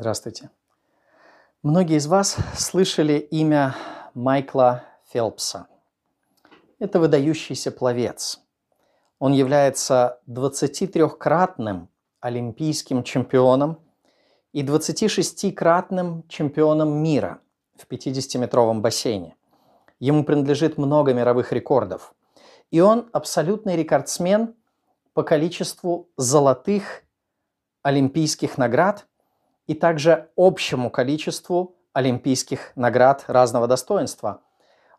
Здравствуйте. Многие из вас слышали имя Майкла Фелпса. Это выдающийся пловец. Он является 23-кратным олимпийским чемпионом и 26-кратным чемпионом мира в 50-метровом бассейне. Ему принадлежит много мировых рекордов. И он абсолютный рекордсмен по количеству золотых олимпийских наград и также общему количеству олимпийских наград разного достоинства.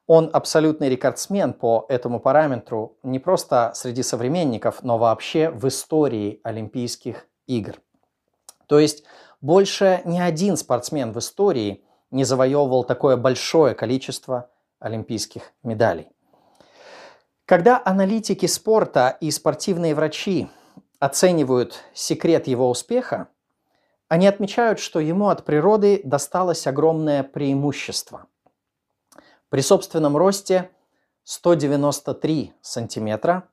Он абсолютный рекордсмен по этому параметру не просто среди современников, но вообще в истории Олимпийских игр. То есть больше ни один спортсмен в истории не завоевывал такое большое количество олимпийских медалей. Когда аналитики спорта и спортивные врачи оценивают секрет его успеха, они отмечают, что ему от природы досталось огромное преимущество. При собственном росте 193 сантиметра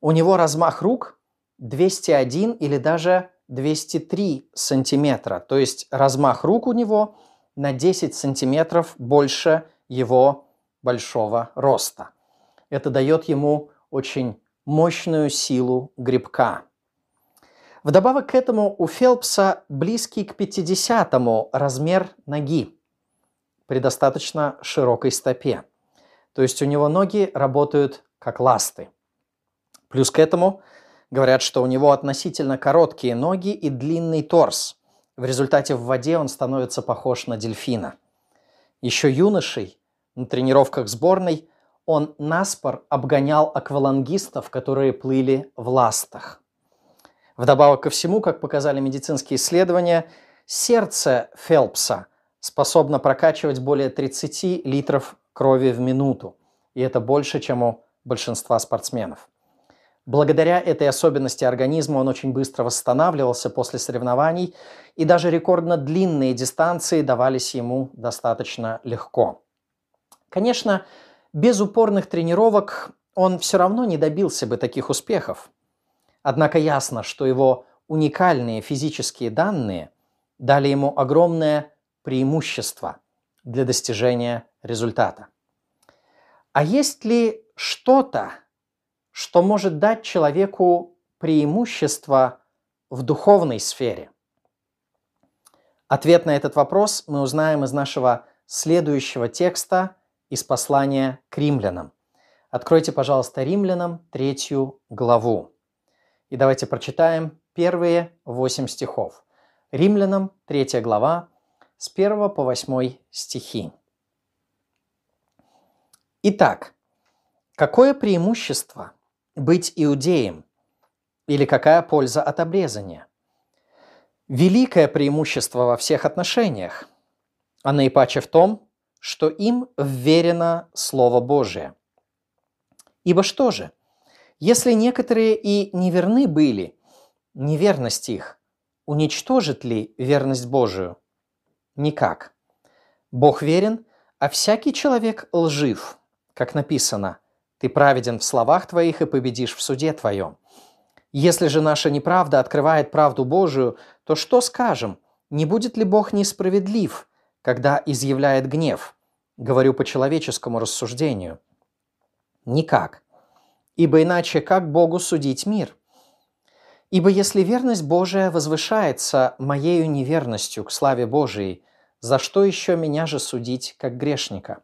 у него размах рук 201 или даже 203 сантиметра. То есть размах рук у него на 10 сантиметров больше его большого роста. Это дает ему очень мощную силу грибка. Вдобавок к этому у Фелпса близкий к 50-му размер ноги при достаточно широкой стопе. То есть у него ноги работают как ласты. Плюс к этому говорят, что у него относительно короткие ноги и длинный торс. В результате в воде он становится похож на дельфина. Еще юношей на тренировках сборной он наспор обгонял аквалангистов, которые плыли в ластах. Вдобавок ко всему, как показали медицинские исследования, сердце Фелпса способно прокачивать более 30 литров крови в минуту. И это больше, чем у большинства спортсменов. Благодаря этой особенности организма он очень быстро восстанавливался после соревнований, и даже рекордно длинные дистанции давались ему достаточно легко. Конечно, без упорных тренировок он все равно не добился бы таких успехов. Однако ясно, что его уникальные физические данные дали ему огромное преимущество для достижения результата. А есть ли что-то, что может дать человеку преимущество в духовной сфере? Ответ на этот вопрос мы узнаем из нашего следующего текста из послания к римлянам. Откройте, пожалуйста, римлянам третью главу. И давайте прочитаем первые восемь стихов. Римлянам, 3 глава, с 1 по 8 стихи. Итак, какое преимущество быть иудеем или какая польза от обрезания? Великое преимущество во всех отношениях, а наипаче в том, что им вверено Слово Божие. Ибо что же – если некоторые и неверны были, неверность их уничтожит ли верность Божию? Никак. Бог верен, а всякий человек лжив, как написано, «Ты праведен в словах твоих и победишь в суде твоем». Если же наша неправда открывает правду Божию, то что скажем? Не будет ли Бог несправедлив, когда изъявляет гнев? Говорю по человеческому рассуждению. Никак ибо иначе как Богу судить мир? Ибо если верность Божия возвышается моею неверностью к славе Божией, за что еще меня же судить, как грешника?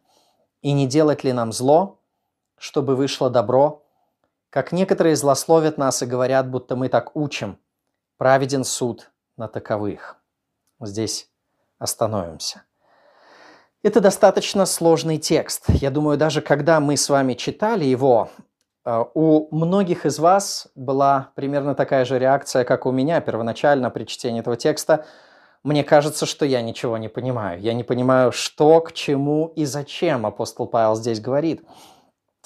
И не делать ли нам зло, чтобы вышло добро? Как некоторые злословят нас и говорят, будто мы так учим. Праведен суд на таковых. Здесь остановимся. Это достаточно сложный текст. Я думаю, даже когда мы с вами читали его, у многих из вас была примерно такая же реакция, как у меня первоначально при чтении этого текста. Мне кажется, что я ничего не понимаю. Я не понимаю, что, к чему и зачем апостол Павел здесь говорит.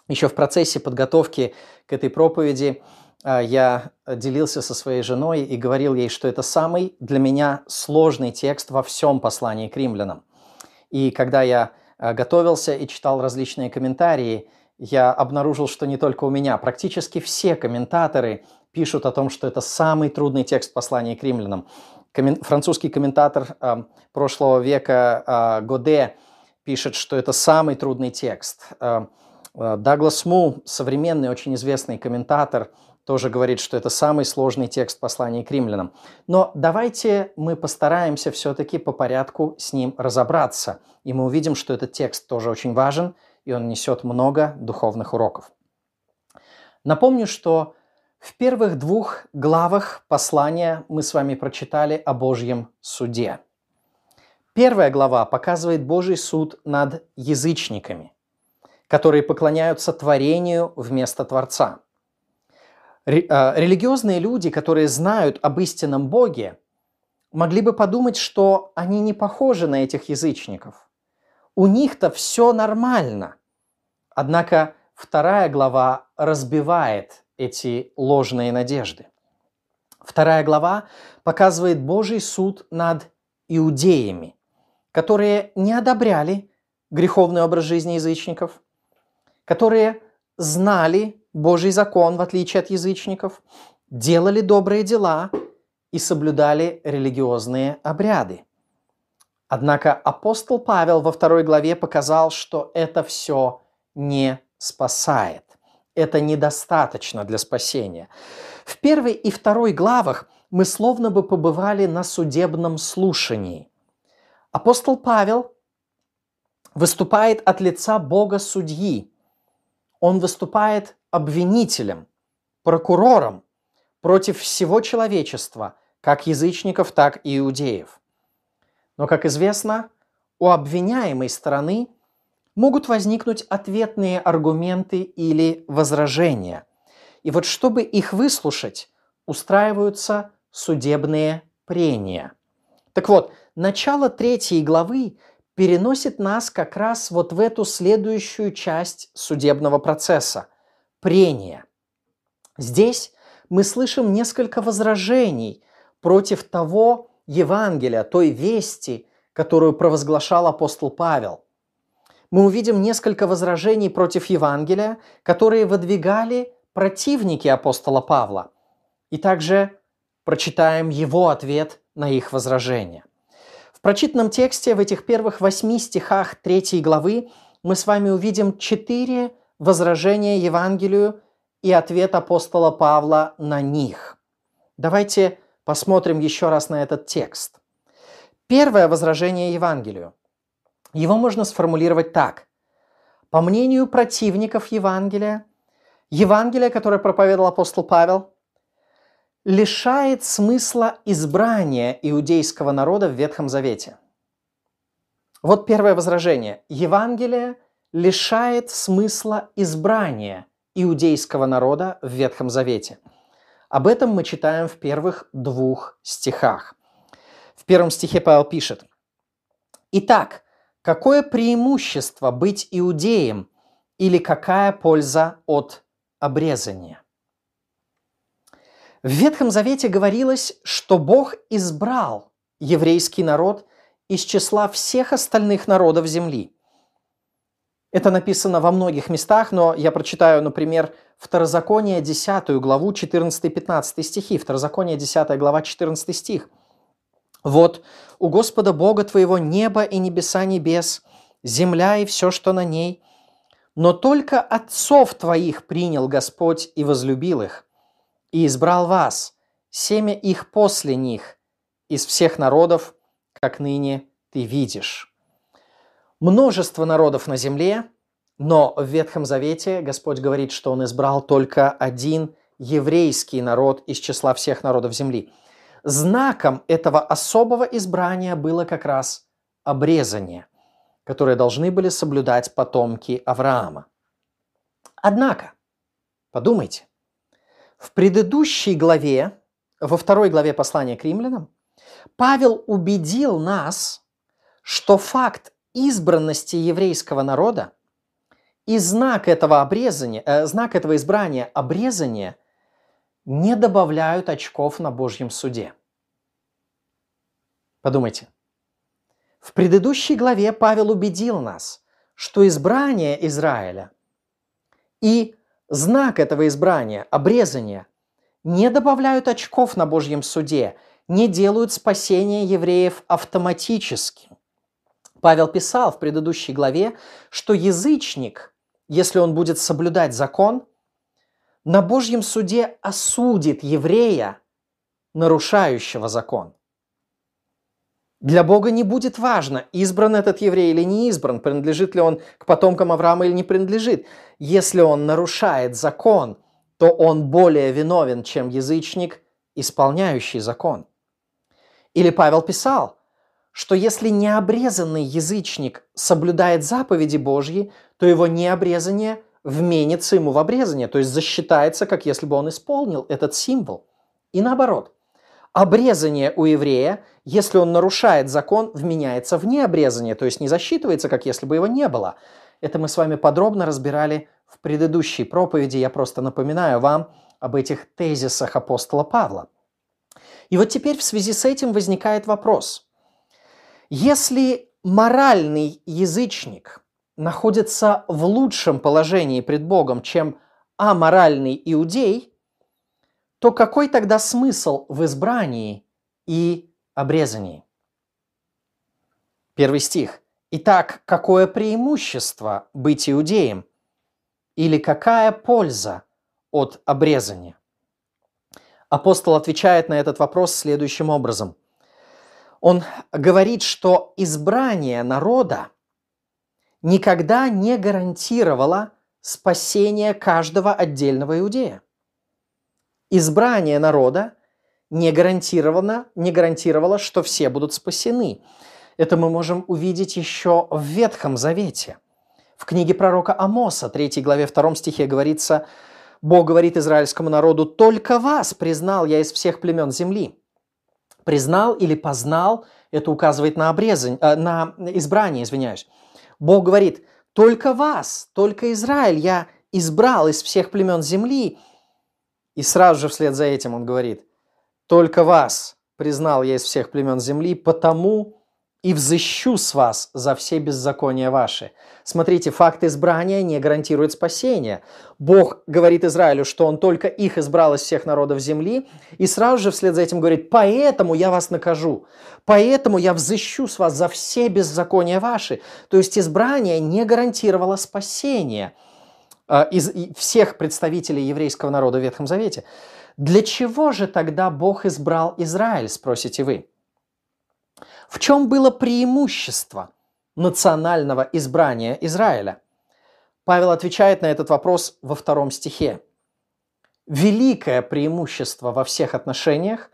Еще в процессе подготовки к этой проповеди а, я делился со своей женой и говорил ей, что это самый для меня сложный текст во всем послании к римлянам. И когда я а, готовился и читал различные комментарии, я обнаружил, что не только у меня, практически все комментаторы пишут о том, что это самый трудный текст послания к римлянам. французский комментатор э, прошлого века э, Годе пишет, что это самый трудный текст. Э, э, Даглас Му, современный, очень известный комментатор, тоже говорит, что это самый сложный текст послания к римлянам. Но давайте мы постараемся все-таки по порядку с ним разобраться. И мы увидим, что этот текст тоже очень важен, и он несет много духовных уроков. Напомню, что в первых двух главах послания мы с вами прочитали о Божьем суде. Первая глава показывает Божий суд над язычниками, которые поклоняются творению вместо Творца. А, религиозные люди, которые знают об истинном Боге, могли бы подумать, что они не похожи на этих язычников. У них-то все нормально. Однако вторая глава разбивает эти ложные надежды. Вторая глава показывает Божий суд над иудеями, которые не одобряли греховный образ жизни язычников, которые знали Божий закон, в отличие от язычников, делали добрые дела и соблюдали религиозные обряды. Однако апостол Павел во второй главе показал, что это все не спасает это недостаточно для спасения. В первой и второй главах мы словно бы побывали на судебном слушании. Апостол Павел выступает от лица Бога судьи. Он выступает обвинителем, прокурором против всего человечества, как язычников, так и иудеев. Но, как известно, у обвиняемой стороны могут возникнуть ответные аргументы или возражения. И вот чтобы их выслушать, устраиваются судебные прения. Так вот, начало третьей главы переносит нас как раз вот в эту следующую часть судебного процесса – прения. Здесь мы слышим несколько возражений против того Евангелия, той вести, которую провозглашал апостол Павел – мы увидим несколько возражений против Евангелия, которые выдвигали противники апостола Павла. И также прочитаем его ответ на их возражения. В прочитанном тексте в этих первых восьми стихах третьей главы мы с вами увидим четыре возражения Евангелию и ответ апостола Павла на них. Давайте посмотрим еще раз на этот текст. Первое возражение Евангелию. Его можно сформулировать так. По мнению противников Евангелия, Евангелие, которое проповедовал апостол Павел, лишает смысла избрания иудейского народа в Ветхом Завете. Вот первое возражение. Евангелие лишает смысла избрания иудейского народа в Ветхом Завете. Об этом мы читаем в первых двух стихах. В первом стихе Павел пишет. «Итак, Какое преимущество быть иудеем или какая польза от обрезания? В Ветхом Завете говорилось, что Бог избрал еврейский народ из числа всех остальных народов земли. Это написано во многих местах, но я прочитаю, например, Второзаконие 10 главу 14-15 стихи. Второзаконие 10 глава 14 стих. Вот у Господа Бога твоего небо и небеса небес, земля и все, что на ней. Но только отцов твоих принял Господь и возлюбил их, и избрал вас, семя их после них, из всех народов, как ныне ты видишь. Множество народов на земле, но в Ветхом Завете Господь говорит, что Он избрал только один еврейский народ из числа всех народов земли – знаком этого особого избрания было как раз обрезание, которое должны были соблюдать потомки Авраама. Однако, подумайте, в предыдущей главе, во второй главе послания к римлянам, Павел убедил нас, что факт избранности еврейского народа и знак этого обрезания, э, знак этого избрания, обрезания – не добавляют очков на Божьем суде. Подумайте. В предыдущей главе Павел убедил нас, что избрание Израиля и знак этого избрания, обрезания, не добавляют очков на Божьем суде, не делают спасение евреев автоматически. Павел писал в предыдущей главе, что язычник, если он будет соблюдать закон, на Божьем суде осудит еврея, нарушающего закон. Для Бога не будет важно, избран этот еврей или не избран, принадлежит ли он к потомкам Авраама или не принадлежит. Если он нарушает закон, то он более виновен, чем язычник, исполняющий закон. Или Павел писал, что если необрезанный язычник соблюдает заповеди Божьи, то его необрезание вменится ему в обрезание, то есть засчитается, как если бы он исполнил этот символ. И наоборот, обрезание у еврея, если он нарушает закон, вменяется в необрезание, то есть не засчитывается, как если бы его не было. Это мы с вами подробно разбирали в предыдущей проповеди. Я просто напоминаю вам об этих тезисах апостола Павла. И вот теперь в связи с этим возникает вопрос. Если моральный язычник находится в лучшем положении пред Богом, чем аморальный иудей, то какой тогда смысл в избрании и обрезании? Первый стих. Итак, какое преимущество быть иудеем? Или какая польза от обрезания? Апостол отвечает на этот вопрос следующим образом. Он говорит, что избрание народа никогда не гарантировало спасение каждого отдельного иудея. Избрание народа не гарантировано, не гарантировало, что все будут спасены. Это мы можем увидеть еще в Ветхом Завете. В книге пророка Амоса, 3 главе 2 стихе говорится, Бог говорит израильскому народу, «Только вас признал я из всех племен земли». Признал или познал, это указывает на, обрезань, э, на избрание, извиняюсь. Бог говорит, «Только вас, только Израиль я избрал из всех племен земли». И сразу же вслед за этим он говорит, «Только вас признал я из всех племен земли, потому и взыщу с вас за все беззакония ваши. Смотрите, факт избрания не гарантирует спасения. Бог говорит Израилю, что он только их избрал из всех народов земли, и сразу же вслед за этим говорит, поэтому я вас накажу, поэтому я взыщу с вас за все беззакония ваши. То есть избрание не гарантировало спасения из всех представителей еврейского народа в Ветхом Завете. Для чего же тогда Бог избрал Израиль, спросите вы? В чем было преимущество национального избрания Израиля? Павел отвечает на этот вопрос во втором стихе. Великое преимущество во всех отношениях,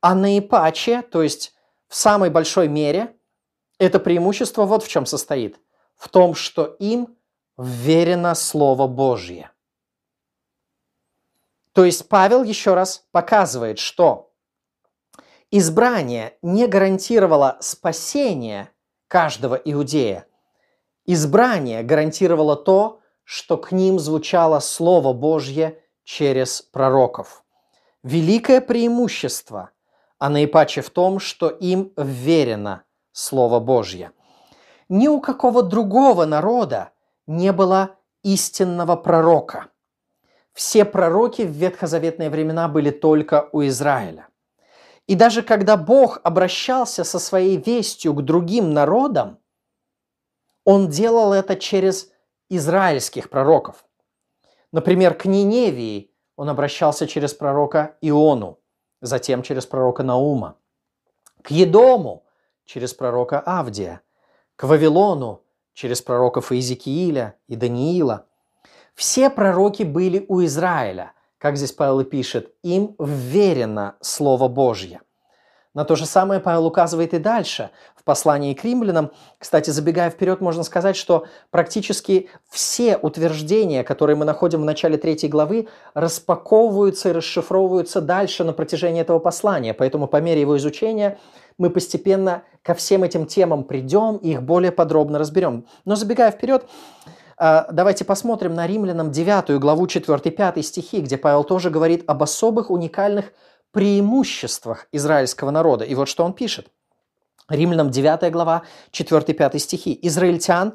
а наипаче, то есть в самой большой мере, это преимущество вот в чем состоит. В том, что им верено Слово Божье. То есть Павел еще раз показывает, что избрание не гарантировало спасение каждого иудея. Избрание гарантировало то, что к ним звучало Слово Божье через пророков. Великое преимущество, а наипаче в том, что им верено Слово Божье. Ни у какого другого народа не было истинного пророка. Все пророки в ветхозаветные времена были только у Израиля. И даже когда Бог обращался со своей вестью к другим народам, Он делал это через израильских пророков. Например, к Ниневии Он обращался через пророка Иону, затем через пророка Наума. К Едому через пророка Авдия, к Вавилону через пророков Иезекииля и Даниила. Все пророки были у Израиля – как здесь Павел и пишет, им вверено Слово Божье. На то же самое Павел указывает и дальше, в послании к римлянам. Кстати, забегая вперед, можно сказать, что практически все утверждения, которые мы находим в начале третьей главы, распаковываются и расшифровываются дальше на протяжении этого послания. Поэтому по мере его изучения мы постепенно ко всем этим темам придем и их более подробно разберем. Но забегая вперед, а, давайте посмотрим на римлянам 9 главу 4-5 стихи, где Павел тоже говорит об особых уникальных преимуществах израильского народа. И вот что он пишет. Римлянам 9 глава 4-5 стихи. «Израильтян,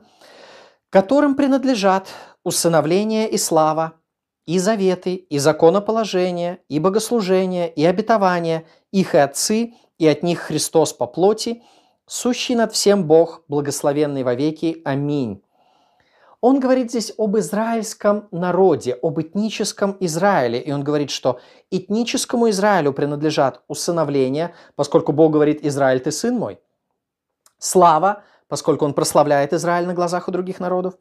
которым принадлежат усыновление и слава, и заветы, и законоположения, и богослужения, и обетования, их и отцы, и от них Христос по плоти, сущий над всем Бог, благословенный вовеки. Аминь. Он говорит здесь об израильском народе, об этническом Израиле. И он говорит, что этническому Израилю принадлежат усыновления, поскольку Бог говорит, Израиль, ты сын мой. Слава, поскольку он прославляет Израиль на глазах у других народов.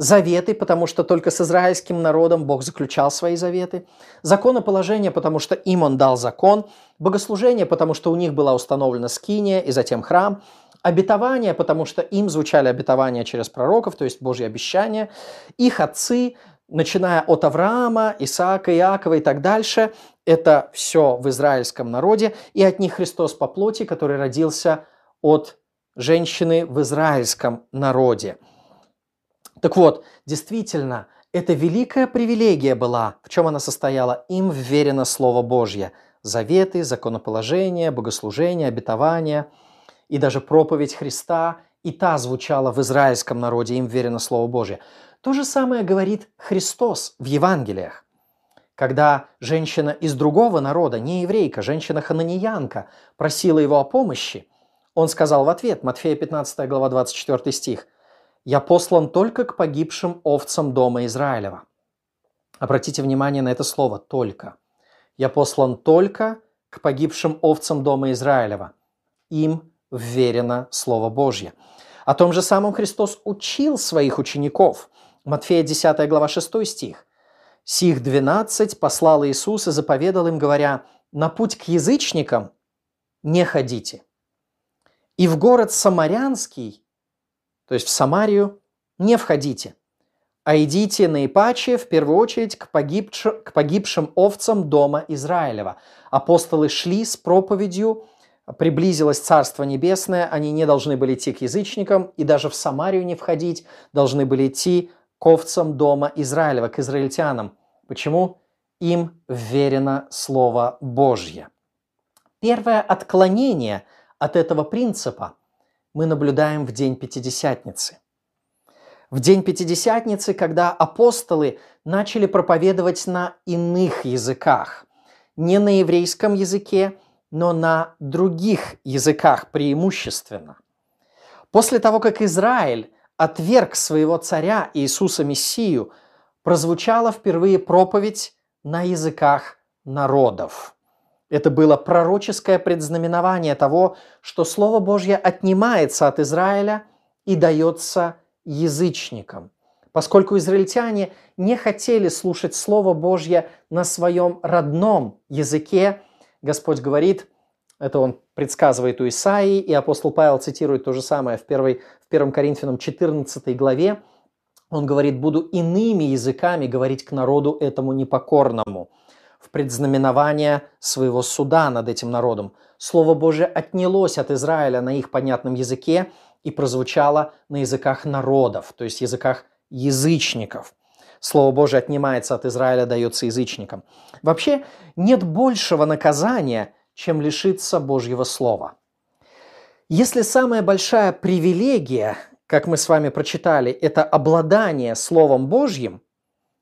Заветы, потому что только с израильским народом Бог заключал свои заветы. Законоположение, потому что им он дал закон. Богослужение, потому что у них была установлена скиния и затем храм обетования, потому что им звучали обетования через пророков, то есть Божьи обещания. Их отцы, начиная от Авраама, Исаака, Иакова и так дальше, это все в израильском народе, и от них Христос по плоти, который родился от женщины в израильском народе. Так вот, действительно, это великая привилегия была. В чем она состояла? Им вверено Слово Божье. Заветы, законоположения, богослужения, обетования – и даже проповедь Христа, и та звучала в израильском народе, им верено Слово Божье. То же самое говорит Христос в Евангелиях. Когда женщина из другого народа, не еврейка, женщина-хананеянка, просила его о помощи, он сказал в ответ, Матфея 15 глава 24 стих, «Я послан только к погибшим овцам дома Израилева». Обратите внимание на это слово «только». «Я послан только к погибшим овцам дома Израилева. Им вверено Слово Божье. О том же самом Христос учил своих учеников. Матфея 10 глава 6 стих. «Сих двенадцать послал Иисус и заповедал им, говоря, на путь к язычникам не ходите. И в город Самарянский, то есть в Самарию, не входите, а идите наипаче, в первую очередь, к, погибш... к погибшим овцам дома Израилева. Апостолы шли с проповедью приблизилось Царство Небесное, они не должны были идти к язычникам и даже в Самарию не входить, должны были идти к овцам дома Израилева, к израильтянам. Почему? Им верено Слово Божье. Первое отклонение от этого принципа мы наблюдаем в день Пятидесятницы. В день Пятидесятницы, когда апостолы начали проповедовать на иных языках, не на еврейском языке, но на других языках преимущественно. После того, как Израиль отверг своего царя Иисуса Мессию, прозвучала впервые проповедь на языках народов. Это было пророческое предзнаменование того, что Слово Божье отнимается от Израиля и дается язычникам. Поскольку израильтяне не хотели слушать Слово Божье на своем родном языке, Господь говорит, это он предсказывает у Исаии, и апостол Павел цитирует то же самое в, 1, в 1 Коринфянам 14 главе. Он говорит, буду иными языками говорить к народу этому непокорному предзнаменование своего суда над этим народом. Слово Божие отнялось от Израиля на их понятном языке и прозвучало на языках народов, то есть языках язычников. Слово Божие отнимается от Израиля, дается язычникам. Вообще нет большего наказания, чем лишиться Божьего Слова. Если самая большая привилегия, как мы с вами прочитали, это обладание Словом Божьим,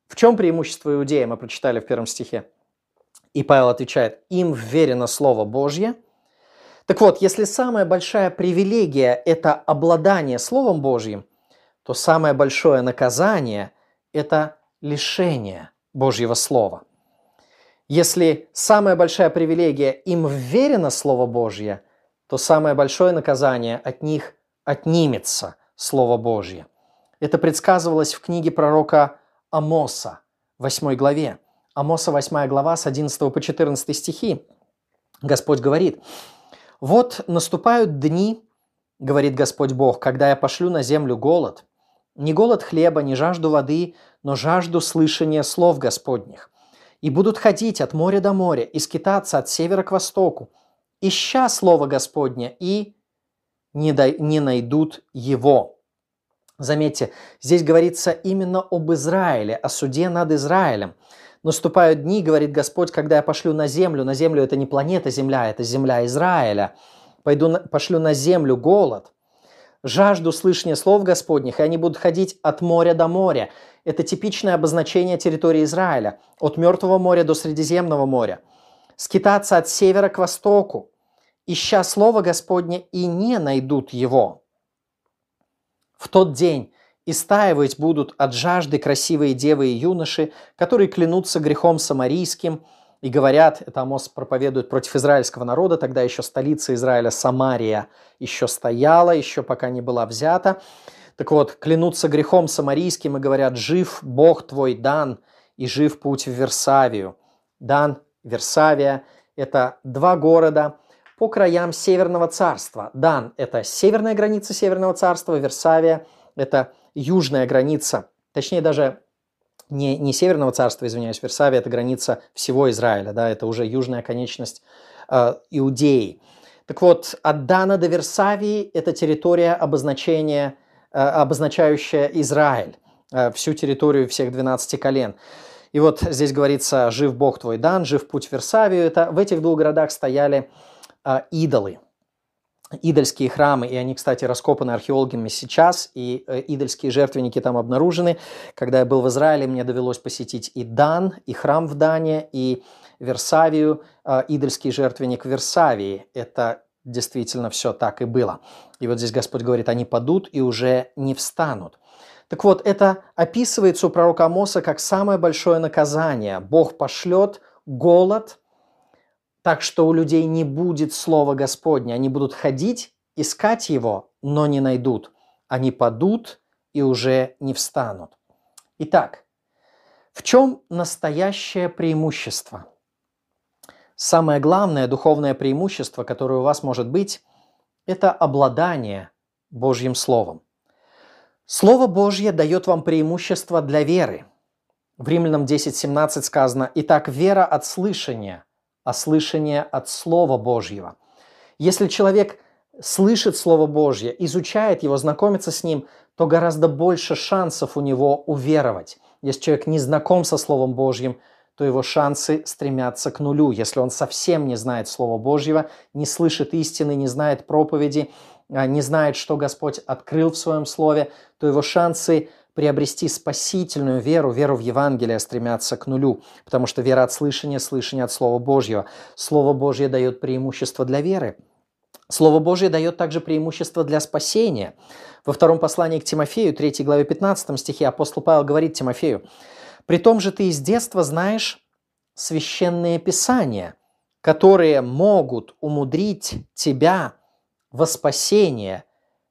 в чем преимущество иудея, мы прочитали в первом стихе. И Павел отвечает, им вверено Слово Божье. Так вот, если самая большая привилегия – это обладание Словом Божьим, то самое большое наказание – это лишение Божьего Слова. Если самая большая привилегия им вверено Слово Божье, то самое большое наказание от них отнимется Слово Божье. Это предсказывалось в книге пророка Амоса, 8 главе. Амоса 8 глава с 11 по 14 стихи. Господь говорит, «Вот наступают дни, — говорит Господь Бог, — когда я пошлю на землю голод, не голод хлеба, не жажду воды, но жажду слышания слов Господних. И будут ходить от моря до моря, и скитаться от севера к востоку, ища Слово Господне, и не, дай, не найдут его. Заметьте, здесь говорится именно об Израиле, о суде над Израилем. Наступают дни, говорит Господь, когда я пошлю на землю. На землю это не планета Земля, это земля Израиля. Пойду, пошлю на землю голод – жажду слышания слов Господних, и они будут ходить от моря до моря. Это типичное обозначение территории Израиля, от Мертвого моря до Средиземного моря. Скитаться от севера к востоку, ища Слово Господне, и не найдут его. В тот день истаивать будут от жажды красивые девы и юноши, которые клянутся грехом самарийским – и говорят, это Амос проповедует против израильского народа, тогда еще столица Израиля, Самария, еще стояла, еще пока не была взята. Так вот, клянутся грехом самарийским и говорят, жив Бог твой Дан, и жив путь в Версавию. Дан, Версавия – это два города по краям Северного царства. Дан – это северная граница Северного царства, Версавия – это южная граница, точнее даже не, не Северного царства, извиняюсь, Версавия – это граница всего Израиля, да, это уже южная конечность э, Иудеи. Так вот, от Дана до Версавии – это территория обозначения, э, обозначающая Израиль, э, всю территорию всех 12 колен. И вот здесь говорится «жив Бог твой Дан», «жив путь в Версавию». Это, в этих двух городах стояли э, идолы – идольские храмы, и они, кстати, раскопаны археологами сейчас, и э, идольские жертвенники там обнаружены. Когда я был в Израиле, мне довелось посетить и Дан, и храм в Дане, и Версавию, э, идольский жертвенник в Версавии. Это действительно все так и было. И вот здесь Господь говорит, они падут и уже не встанут. Так вот, это описывается у пророка Амоса как самое большое наказание. Бог пошлет голод – так что у людей не будет слова Господня. Они будут ходить, искать его, но не найдут. Они падут и уже не встанут. Итак, в чем настоящее преимущество? Самое главное духовное преимущество, которое у вас может быть, это обладание Божьим Словом. Слово Божье дает вам преимущество для веры. В Римлянам 10.17 сказано, «Итак, вера от слышания, а слышание от Слова Божьего. Если человек слышит Слово Божье, изучает его, знакомится с ним, то гораздо больше шансов у него уверовать. Если человек не знаком со Словом Божьим, то его шансы стремятся к нулю. Если он совсем не знает Слова Божьего, не слышит истины, не знает проповеди, а, не знает, что Господь открыл в Своем Слове, то его шансы приобрести спасительную веру, веру в Евангелие, стремятся к нулю, потому что вера от слышания, слышание от Слова Божьего. Слово Божье дает преимущество для веры. Слово Божье дает также преимущество для спасения. Во втором послании к Тимофею, 3 главе 15 стихе, апостол Павел говорит Тимофею, «При том же ты из детства знаешь священные писания, которые могут умудрить тебя во спасение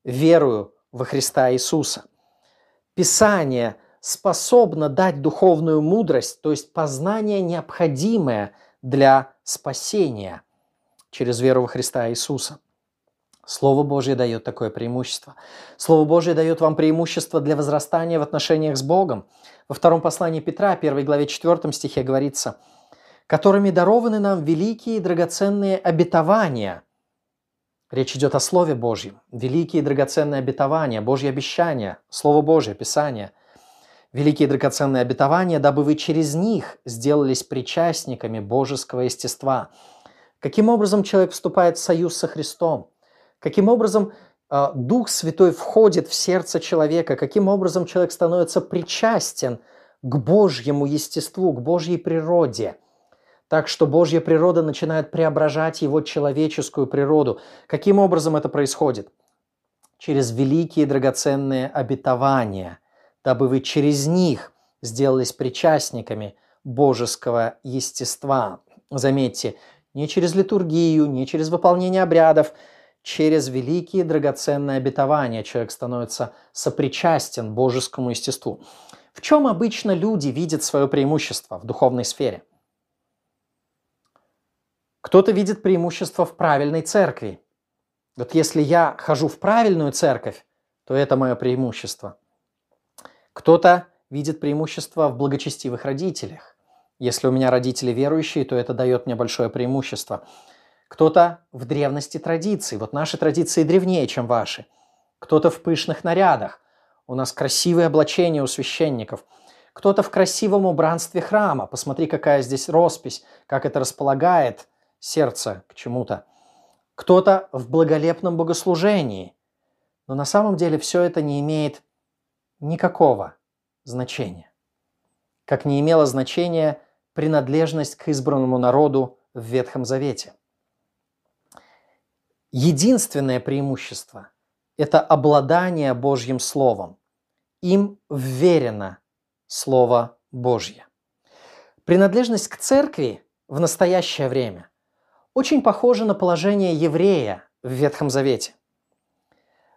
верую во Христа Иисуса». Писание способно дать духовную мудрость, то есть познание, необходимое для спасения через веру во Христа Иисуса. Слово Божье дает такое преимущество. Слово Божье дает вам преимущество для возрастания в отношениях с Богом. Во втором послании Петра, 1 главе 4 стихе говорится, «которыми дарованы нам великие и драгоценные обетования, Речь идет о Слове Божьем. Великие и драгоценные обетования, Божьи обещания, Слово Божье, Писание. Великие драгоценные обетования, дабы вы через них сделались причастниками божеского естества. Каким образом человек вступает в союз со Христом? Каким образом э, Дух Святой входит в сердце человека? Каким образом человек становится причастен к Божьему естеству, к Божьей природе – так что Божья природа начинает преображать его человеческую природу. Каким образом это происходит? Через великие драгоценные обетования, дабы вы через них сделались причастниками божеского естества. Заметьте, не через литургию, не через выполнение обрядов, через великие драгоценные обетования человек становится сопричастен божескому естеству. В чем обычно люди видят свое преимущество в духовной сфере – кто-то видит преимущество в правильной церкви. Вот если я хожу в правильную церковь, то это мое преимущество. Кто-то видит преимущество в благочестивых родителях. Если у меня родители верующие, то это дает мне большое преимущество. Кто-то в древности традиций. Вот наши традиции древнее, чем ваши. Кто-то в пышных нарядах. У нас красивые облачения у священников. Кто-то в красивом убранстве храма. Посмотри, какая здесь роспись, как это располагает сердце к чему-то. Кто-то в благолепном богослужении. Но на самом деле все это не имеет никакого значения. Как не имело значения принадлежность к избранному народу в Ветхом Завете. Единственное преимущество – это обладание Божьим Словом. Им вверено Слово Божье. Принадлежность к церкви в настоящее время очень похожа на положение еврея в Ветхом Завете.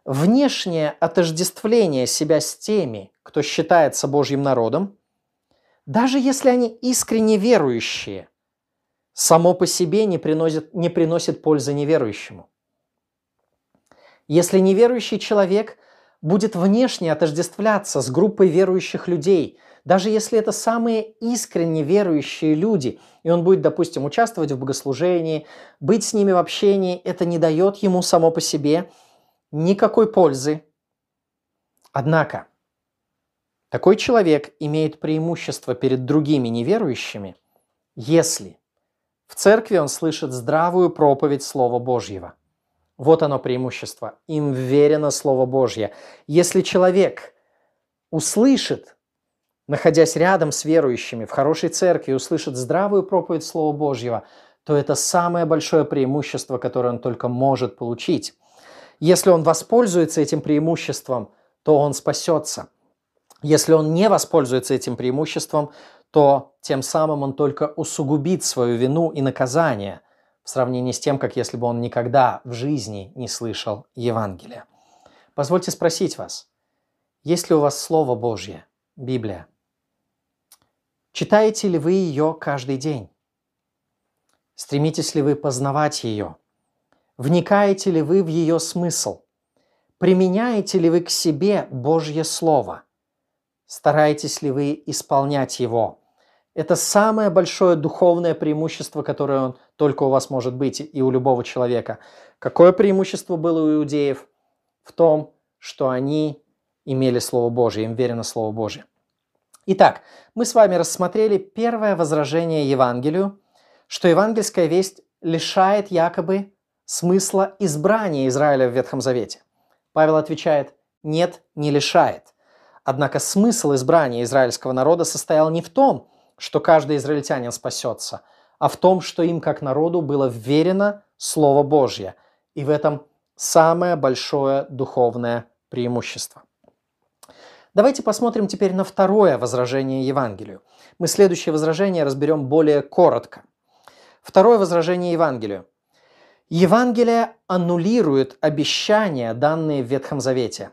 Внешнее отождествление себя с теми, кто считается Божьим народом, даже если они искренне верующие, само по себе не приносит, не приносит пользы неверующему. Если неверующий человек будет внешне отождествляться с группой верующих людей, даже если это самые искренне верующие люди, и он будет, допустим, участвовать в богослужении, быть с ними в общении, это не дает ему само по себе никакой пользы. Однако, такой человек имеет преимущество перед другими неверующими, если в церкви он слышит здравую проповедь Слова Божьего. Вот оно преимущество. Им верено Слово Божье. Если человек услышит, находясь рядом с верующими в хорошей церкви, услышит здравую проповедь Слова Божьего, то это самое большое преимущество, которое он только может получить. Если он воспользуется этим преимуществом, то он спасется. Если он не воспользуется этим преимуществом, то тем самым он только усугубит свою вину и наказание – в сравнении с тем, как если бы он никогда в жизни не слышал Евангелия. Позвольте спросить вас, есть ли у вас Слово Божье, Библия? Читаете ли вы ее каждый день? Стремитесь ли вы познавать ее? Вникаете ли вы в ее смысл? Применяете ли вы к себе Божье Слово? Стараетесь ли вы исполнять его? Это самое большое духовное преимущество, которое он, только у вас может быть и у любого человека. Какое преимущество было у иудеев? В том, что они имели Слово Божье, им верено Слово Божье. Итак, мы с вами рассмотрели первое возражение Евангелию, что евангельская весть лишает якобы смысла избрания Израиля в Ветхом Завете. Павел отвечает, нет, не лишает. Однако смысл избрания израильского народа состоял не в том, что каждый израильтянин спасется, а в том, что им как народу было верено Слово Божье. И в этом самое большое духовное преимущество. Давайте посмотрим теперь на второе возражение Евангелию. Мы следующее возражение разберем более коротко. Второе возражение Евангелию. Евангелие аннулирует обещания, данные в Ветхом Завете.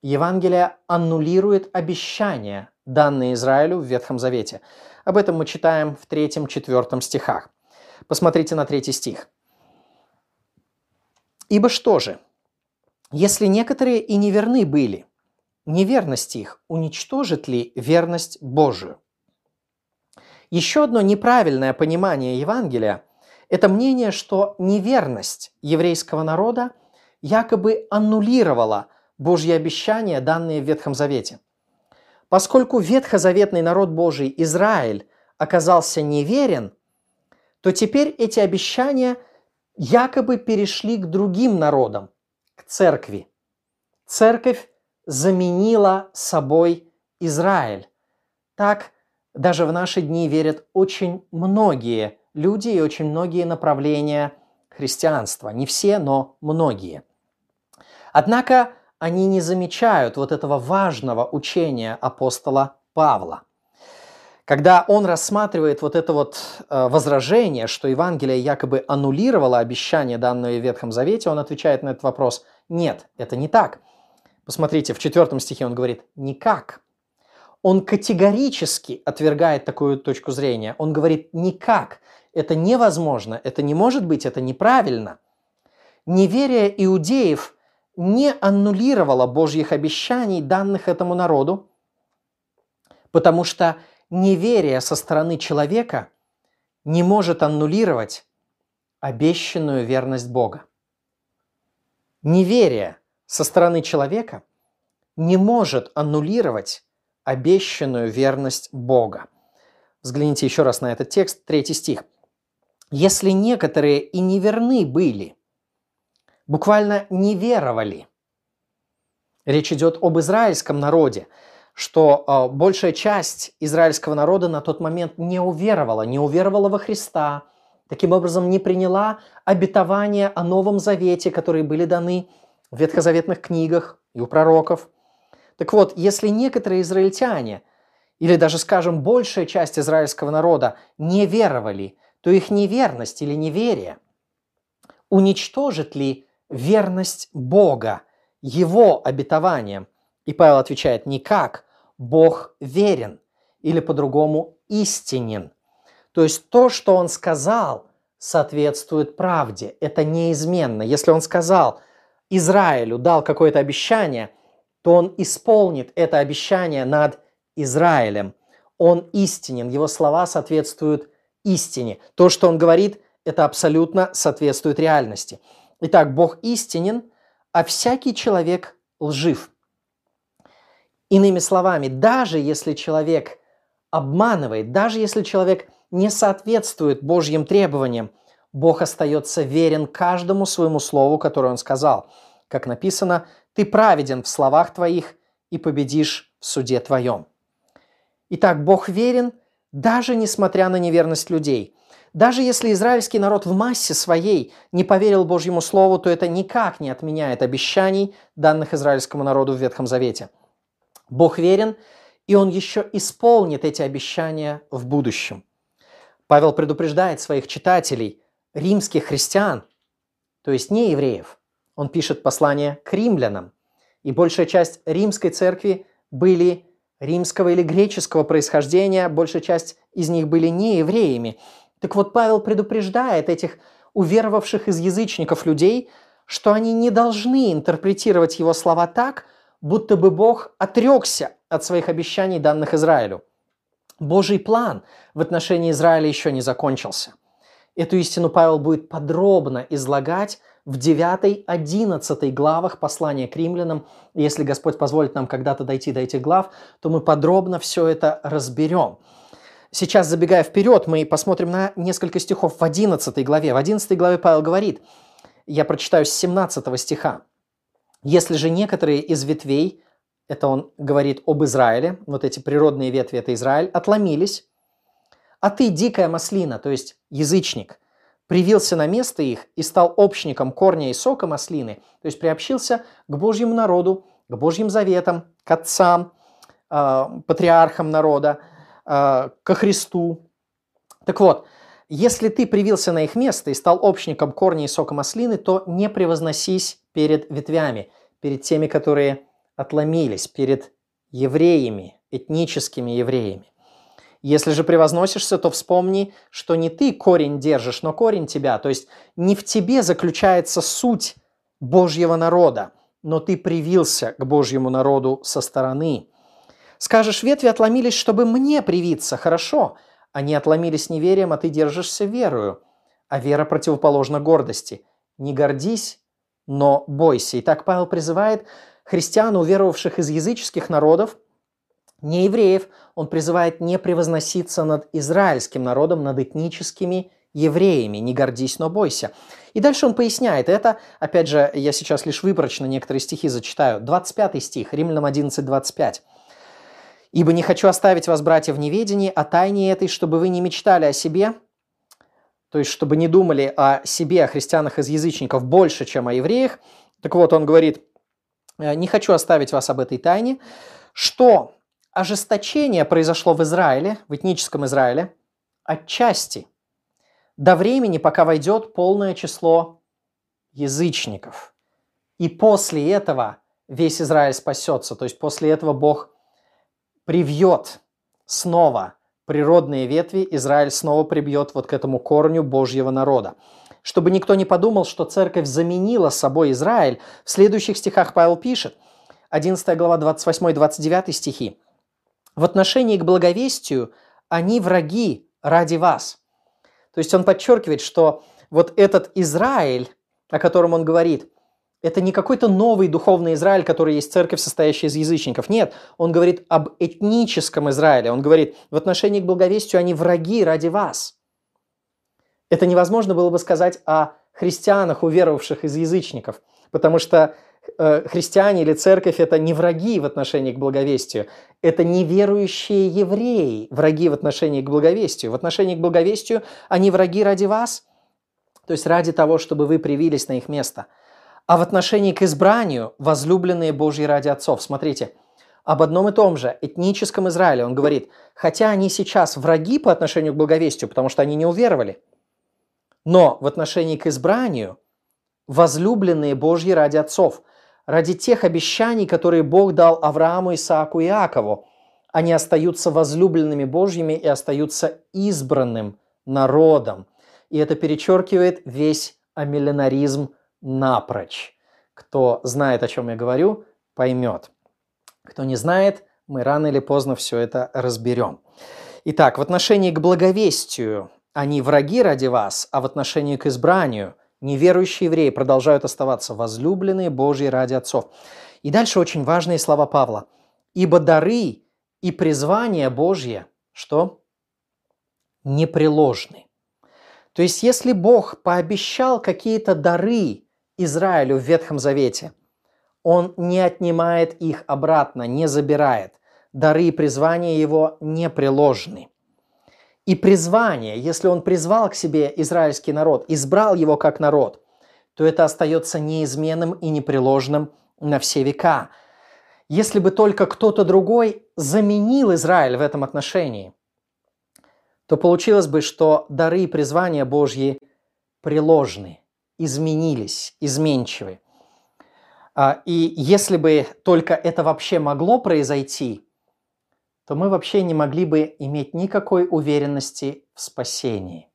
Евангелие аннулирует обещания, данные Израилю в Ветхом Завете. Об этом мы читаем в 3-4 стихах. Посмотрите на третий стих. «Ибо что же, если некоторые и неверны были, неверность их уничтожит ли верность Божию?» Еще одно неправильное понимание Евангелия – это мнение, что неверность еврейского народа якобы аннулировала Божьи обещания, данные в Ветхом Завете – Поскольку ветхозаветный народ Божий Израиль оказался неверен, то теперь эти обещания якобы перешли к другим народам, к церкви. Церковь заменила собой Израиль. Так даже в наши дни верят очень многие люди и очень многие направления христианства. Не все, но многие. Однако они не замечают вот этого важного учения апостола Павла. Когда он рассматривает вот это вот э, возражение, что Евангелие якобы аннулировало обещание, данное в Ветхом Завете, он отвечает на этот вопрос «нет, это не так». Посмотрите, в четвертом стихе он говорит «никак». Он категорически отвергает такую точку зрения. Он говорит «никак». Это невозможно, это не может быть, это неправильно. Неверие иудеев – не аннулировала Божьих обещаний, данных этому народу, потому что неверие со стороны человека не может аннулировать обещанную верность Бога. Неверие со стороны человека не может аннулировать обещанную верность Бога. Взгляните еще раз на этот текст, третий стих. «Если некоторые и неверны были, буквально не веровали. Речь идет об израильском народе, что э, большая часть израильского народа на тот момент не уверовала, не уверовала во Христа, таким образом не приняла обетования о Новом Завете, которые были даны в ветхозаветных книгах и у пророков. Так вот, если некоторые израильтяне, или даже, скажем, большая часть израильского народа не веровали, то их неверность или неверие уничтожит ли верность Бога, Его обетованиям? И Павел отвечает, никак, Бог верен, или по-другому истинен. То есть то, что он сказал, соответствует правде. Это неизменно. Если он сказал Израилю, дал какое-то обещание, то он исполнит это обещание над Израилем. Он истинен, его слова соответствуют истине. То, что он говорит, это абсолютно соответствует реальности. Итак, Бог истинен, а всякий человек лжив. Иными словами, даже если человек обманывает, даже если человек не соответствует Божьим требованиям, Бог остается верен каждому своему слову, которое Он сказал. Как написано, «Ты праведен в словах твоих и победишь в суде твоем». Итак, Бог верен, даже несмотря на неверность людей. Даже если израильский народ в массе своей не поверил Божьему Слову, то это никак не отменяет обещаний, данных израильскому народу в Ветхом Завете. Бог верен, и Он еще исполнит эти обещания в будущем. Павел предупреждает своих читателей, римских христиан, то есть не евреев. Он пишет послание к римлянам. И большая часть римской церкви были римского или греческого происхождения, большая часть из них были не евреями. Так вот, Павел предупреждает этих уверовавших из язычников людей, что они не должны интерпретировать его слова так, будто бы Бог отрекся от своих обещаний, данных Израилю. Божий план в отношении Израиля еще не закончился. Эту истину Павел будет подробно излагать в 9-11 главах послания к римлянам. Если Господь позволит нам когда-то дойти до этих глав, то мы подробно все это разберем. Сейчас, забегая вперед, мы посмотрим на несколько стихов в 11 главе. В 11 главе Павел говорит, я прочитаю с 17 стиха. «Если же некоторые из ветвей это он говорит об Израиле, вот эти природные ветви – это Израиль, отломились, а ты, дикая маслина, то есть язычник, привился на место их и стал общником корня и сока маслины, то есть приобщился к Божьему народу, к Божьим заветам, к отцам, э, патриархам народа, э, ко Христу. Так вот, если ты привился на их место и стал общником корня и сока маслины, то не превозносись перед ветвями, перед теми, которые отломились перед евреями, этническими евреями. Если же превозносишься, то вспомни, что не ты корень держишь, но корень тебя. То есть не в тебе заключается суть Божьего народа, но ты привился к Божьему народу со стороны. Скажешь, ветви отломились, чтобы мне привиться. Хорошо. Они отломились неверием, а ты держишься верою. А вера противоположна гордости. Не гордись, но бойся. И так Павел призывает христиан, уверовавших из языческих народов, не евреев, он призывает не превозноситься над израильским народом, над этническими евреями. Не гордись, но бойся. И дальше он поясняет это. Опять же, я сейчас лишь выборочно некоторые стихи зачитаю. 25 стих, Римлянам 11, 25. «Ибо не хочу оставить вас, братья, в неведении о тайне этой, чтобы вы не мечтали о себе, то есть чтобы не думали о себе, о христианах из язычников больше, чем о евреях. Так вот, он говорит, Э, не хочу оставить вас об этой тайне, что ожесточение произошло в Израиле, в этническом Израиле, отчасти до времени, пока войдет полное число язычников. И после этого весь Израиль спасется. То есть после этого Бог привьет снова природные ветви, Израиль снова прибьет вот к этому корню Божьего народа. Чтобы никто не подумал, что церковь заменила собой Израиль, в следующих стихах Павел пишет, 11 глава 28-29 стихи, «В отношении к благовестию они враги ради вас». То есть он подчеркивает, что вот этот Израиль, о котором он говорит, это не какой-то новый духовный Израиль, который есть церковь, состоящая из язычников. Нет, он говорит об этническом Израиле. Он говорит, в отношении к благовестию они враги ради вас. Это невозможно было бы сказать о христианах, уверовавших из язычников, потому что христиане или церковь – это не враги в отношении к благовестию, это неверующие евреи, враги в отношении к благовестию. В отношении к благовестию они враги ради вас, то есть ради того, чтобы вы привились на их место. А в отношении к избранию – возлюбленные Божьи ради отцов. Смотрите, об одном и том же этническом Израиле он говорит, хотя они сейчас враги по отношению к благовестию, потому что они не уверовали, но в отношении к избранию – возлюбленные Божьи ради отцов, ради тех обещаний, которые Бог дал Аврааму, Исааку и Иакову. Они остаются возлюбленными Божьими и остаются избранным народом. И это перечеркивает весь амиллинаризм напрочь. Кто знает, о чем я говорю, поймет. Кто не знает, мы рано или поздно все это разберем. Итак, в отношении к благовестию они враги ради вас, а в отношении к избранию – Неверующие евреи продолжают оставаться возлюбленные Божьи ради отцов. И дальше очень важные слова Павла. «Ибо дары и призвание Божье, что? Непреложны». То есть, если Бог пообещал какие-то дары Израилю в Ветхом Завете, Он не отнимает их обратно, не забирает. Дары и призвания Его непреложны и призвание, если он призвал к себе израильский народ, избрал его как народ, то это остается неизменным и непреложным на все века. Если бы только кто-то другой заменил Израиль в этом отношении, то получилось бы, что дары и призвания Божьи приложны, изменились, изменчивы. А, и если бы только это вообще могло произойти – то мы вообще не могли бы иметь никакой уверенности в спасении.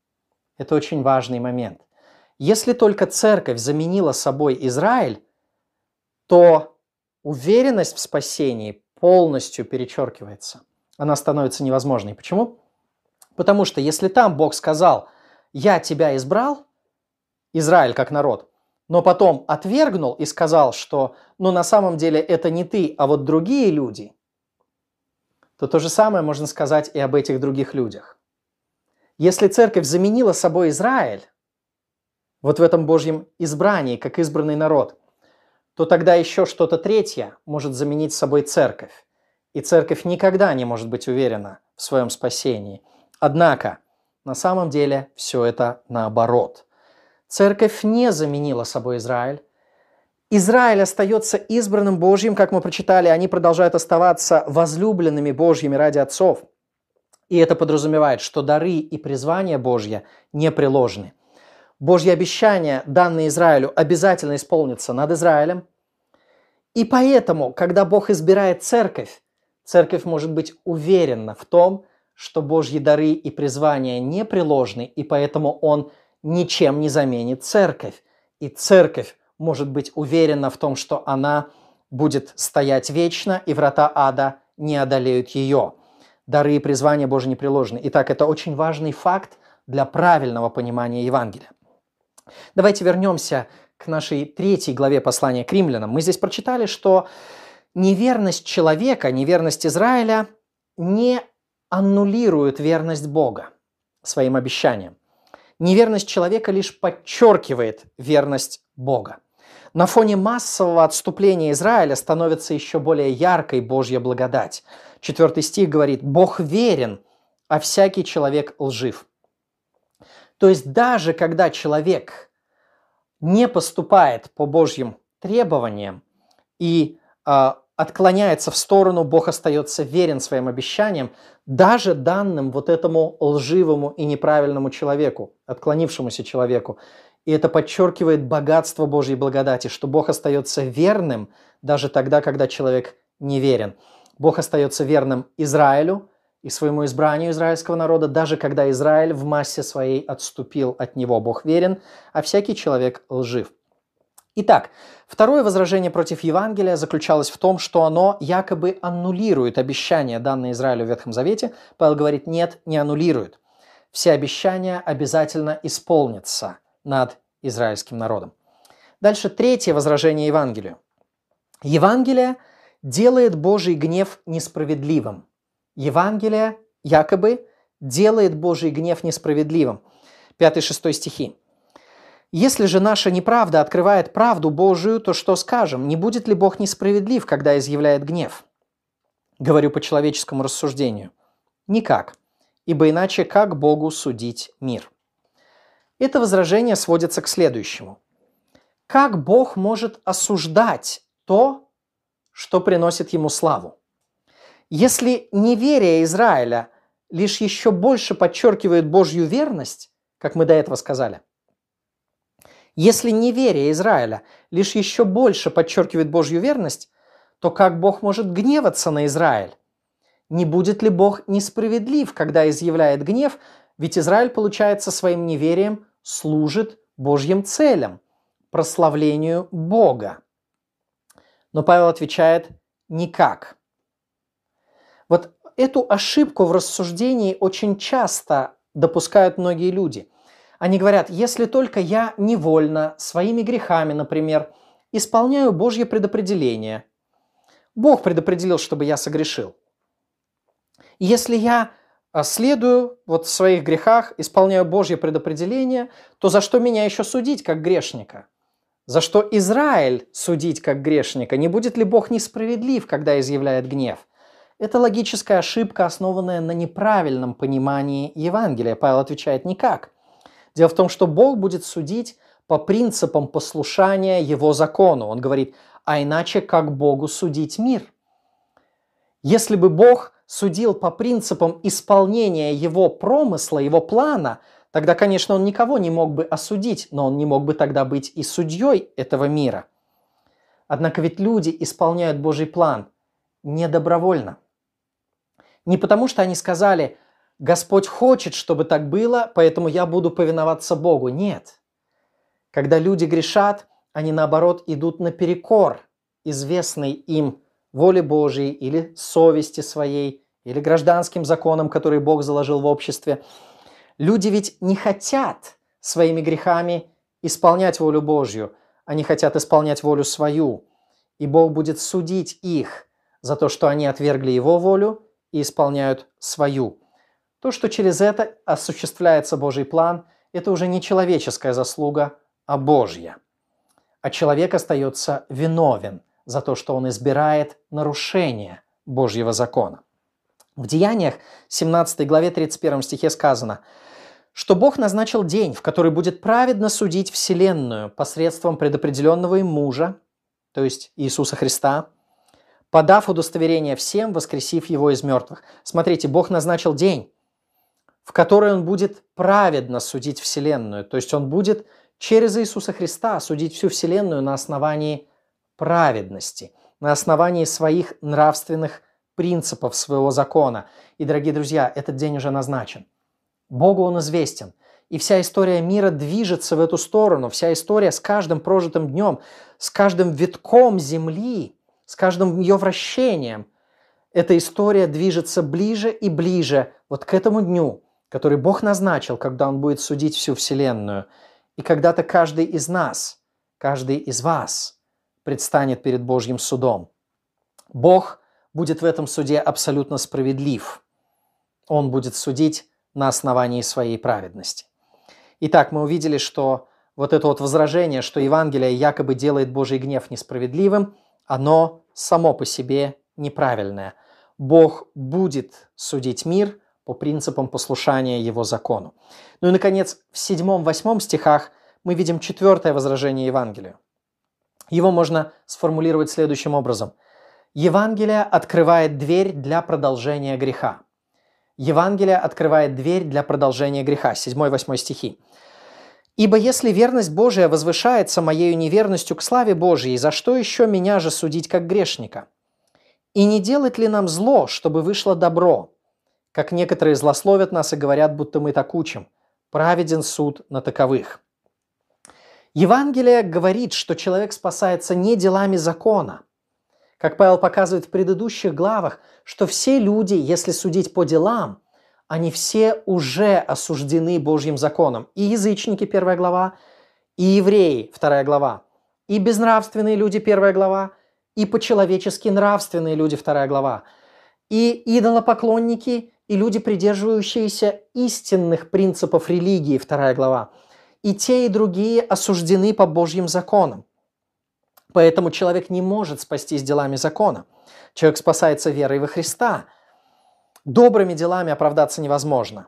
Это очень важный момент. Если только церковь заменила собой Израиль, то уверенность в спасении полностью перечеркивается. Она становится невозможной. Почему? Потому что если там Бог сказал, я тебя избрал, Израиль как народ, но потом отвергнул и сказал, что ну на самом деле это не ты, а вот другие люди – то то же самое можно сказать и об этих других людях. Если церковь заменила собой Израиль, вот в этом Божьем избрании, как избранный народ, то тогда еще что-то третье может заменить собой церковь. И церковь никогда не может быть уверена в своем спасении. Однако, на самом деле все это наоборот. Церковь не заменила собой Израиль, Израиль остается избранным Божьим, как мы прочитали, они продолжают оставаться возлюбленными Божьими ради отцов. И это подразумевает, что дары и призвания Божьи непреложны. Божьи обещания, данные Израилю, обязательно исполнятся над Израилем. И поэтому, когда Бог избирает церковь, церковь может быть уверена в том, что Божьи дары и призвания непреложны, и поэтому Он ничем не заменит церковь. И церковь может быть уверена в том, что она будет стоять вечно, и врата ада не одолеют ее. Дары и призвания Божьи не приложены. Итак, это очень важный факт для правильного понимания Евангелия. Давайте вернемся к нашей третьей главе послания к римлянам. Мы здесь прочитали, что неверность человека, неверность Израиля не аннулирует верность Бога своим обещаниям. Неверность человека лишь подчеркивает верность Бога. На фоне массового отступления Израиля становится еще более яркой Божья благодать. Четвертый стих говорит, «Бог верен, а всякий человек лжив». То есть даже когда человек не поступает по Божьим требованиям и э, отклоняется в сторону, Бог остается верен своим обещаниям, даже данным вот этому лживому и неправильному человеку, отклонившемуся человеку. И это подчеркивает богатство Божьей благодати, что Бог остается верным даже тогда, когда человек не верен. Бог остается верным Израилю и своему избранию израильского народа, даже когда Израиль в массе своей отступил от него. Бог верен, а всякий человек лжив. Итак, второе возражение против Евангелия заключалось в том, что оно якобы аннулирует обещания, данные Израилю в Ветхом Завете. Павел говорит, нет, не аннулирует. Все обещания обязательно исполнятся – над израильским народом. Дальше третье возражение Евангелию. Евангелие делает Божий гнев несправедливым. Евангелие якобы делает Божий гнев несправедливым. 5-6 стихи. Если же наша неправда открывает правду Божию, то что скажем? Не будет ли Бог несправедлив, когда изъявляет гнев? Говорю по человеческому рассуждению. Никак. Ибо иначе как Богу судить мир? Это возражение сводится к следующему. Как Бог может осуждать то, что приносит ему славу? Если неверие Израиля лишь еще больше подчеркивает Божью верность, как мы до этого сказали – если неверие Израиля лишь еще больше подчеркивает Божью верность, то как Бог может гневаться на Израиль? Не будет ли Бог несправедлив, когда изъявляет гнев, ведь Израиль, получается, своим неверием служит Божьим целям, прославлению Бога. Но Павел отвечает «никак». Вот эту ошибку в рассуждении очень часто допускают многие люди. Они говорят, если только я невольно, своими грехами, например, исполняю Божье предопределение. Бог предопределил, чтобы я согрешил. Если я следую вот в своих грехах, исполняю Божье предопределение, то за что меня еще судить как грешника? За что Израиль судить как грешника? Не будет ли Бог несправедлив, когда изъявляет гнев? Это логическая ошибка, основанная на неправильном понимании Евангелия. Павел отвечает никак. Дело в том, что Бог будет судить по принципам послушания Его закону. Он говорит, а иначе как Богу судить мир? Если бы Бог судил по принципам исполнения Его промысла, Его плана, тогда, конечно, Он никого не мог бы осудить, но Он не мог бы тогда быть и судьей этого мира. Однако ведь люди исполняют Божий план не добровольно. Не потому, что они сказали, Господь хочет, чтобы так было, поэтому я буду повиноваться Богу. Нет. Когда люди грешат, они наоборот идут наперекор известной им воле Божией или совести своей, или гражданским законам, которые Бог заложил в обществе. Люди ведь не хотят своими грехами исполнять волю Божью, они хотят исполнять волю свою. И Бог будет судить их за то, что они отвергли Его волю и исполняют свою. То, что через это осуществляется Божий план, это уже не человеческая заслуга, а Божья. А человек остается виновен за то, что он избирает нарушение Божьего закона. В Деяниях 17 главе 31 стихе сказано, что Бог назначил день, в который будет праведно судить Вселенную посредством предопределенного им мужа, то есть Иисуса Христа, подав удостоверение всем, воскресив его из мертвых. Смотрите, Бог назначил день, в которой он будет праведно судить Вселенную. То есть он будет через Иисуса Христа судить всю Вселенную на основании праведности, на основании своих нравственных принципов своего закона. И, дорогие друзья, этот день уже назначен. Богу он известен. И вся история мира движется в эту сторону. Вся история с каждым прожитым днем, с каждым витком земли, с каждым ее вращением. Эта история движется ближе и ближе вот к этому дню, который Бог назначил, когда Он будет судить всю Вселенную. И когда-то каждый из нас, каждый из вас предстанет перед Божьим судом. Бог будет в этом суде абсолютно справедлив. Он будет судить на основании своей праведности. Итак, мы увидели, что вот это вот возражение, что Евангелие якобы делает Божий гнев несправедливым, оно само по себе неправильное. Бог будет судить мир – по принципам послушания его закону. Ну и, наконец, в 7-8 стихах мы видим четвертое возражение Евангелию. Его можно сформулировать следующим образом. Евангелие открывает дверь для продолжения греха. Евангелие открывает дверь для продолжения греха. 7-8 стихи. «Ибо если верность Божия возвышается моею неверностью к славе Божией, за что еще меня же судить как грешника? И не делать ли нам зло, чтобы вышло добро? как некоторые злословят нас и говорят, будто мы так учим. Праведен суд на таковых. Евангелие говорит, что человек спасается не делами закона. Как Павел показывает в предыдущих главах, что все люди, если судить по делам, они все уже осуждены Божьим законом. И язычники, первая глава, и евреи, вторая глава, и безнравственные люди, первая глава, и по-человечески нравственные люди, вторая глава, и идолопоклонники, и люди, придерживающиеся истинных принципов религии, вторая глава, и те, и другие осуждены по Божьим законам. Поэтому человек не может спастись делами закона. Человек спасается верой во Христа. Добрыми делами оправдаться невозможно.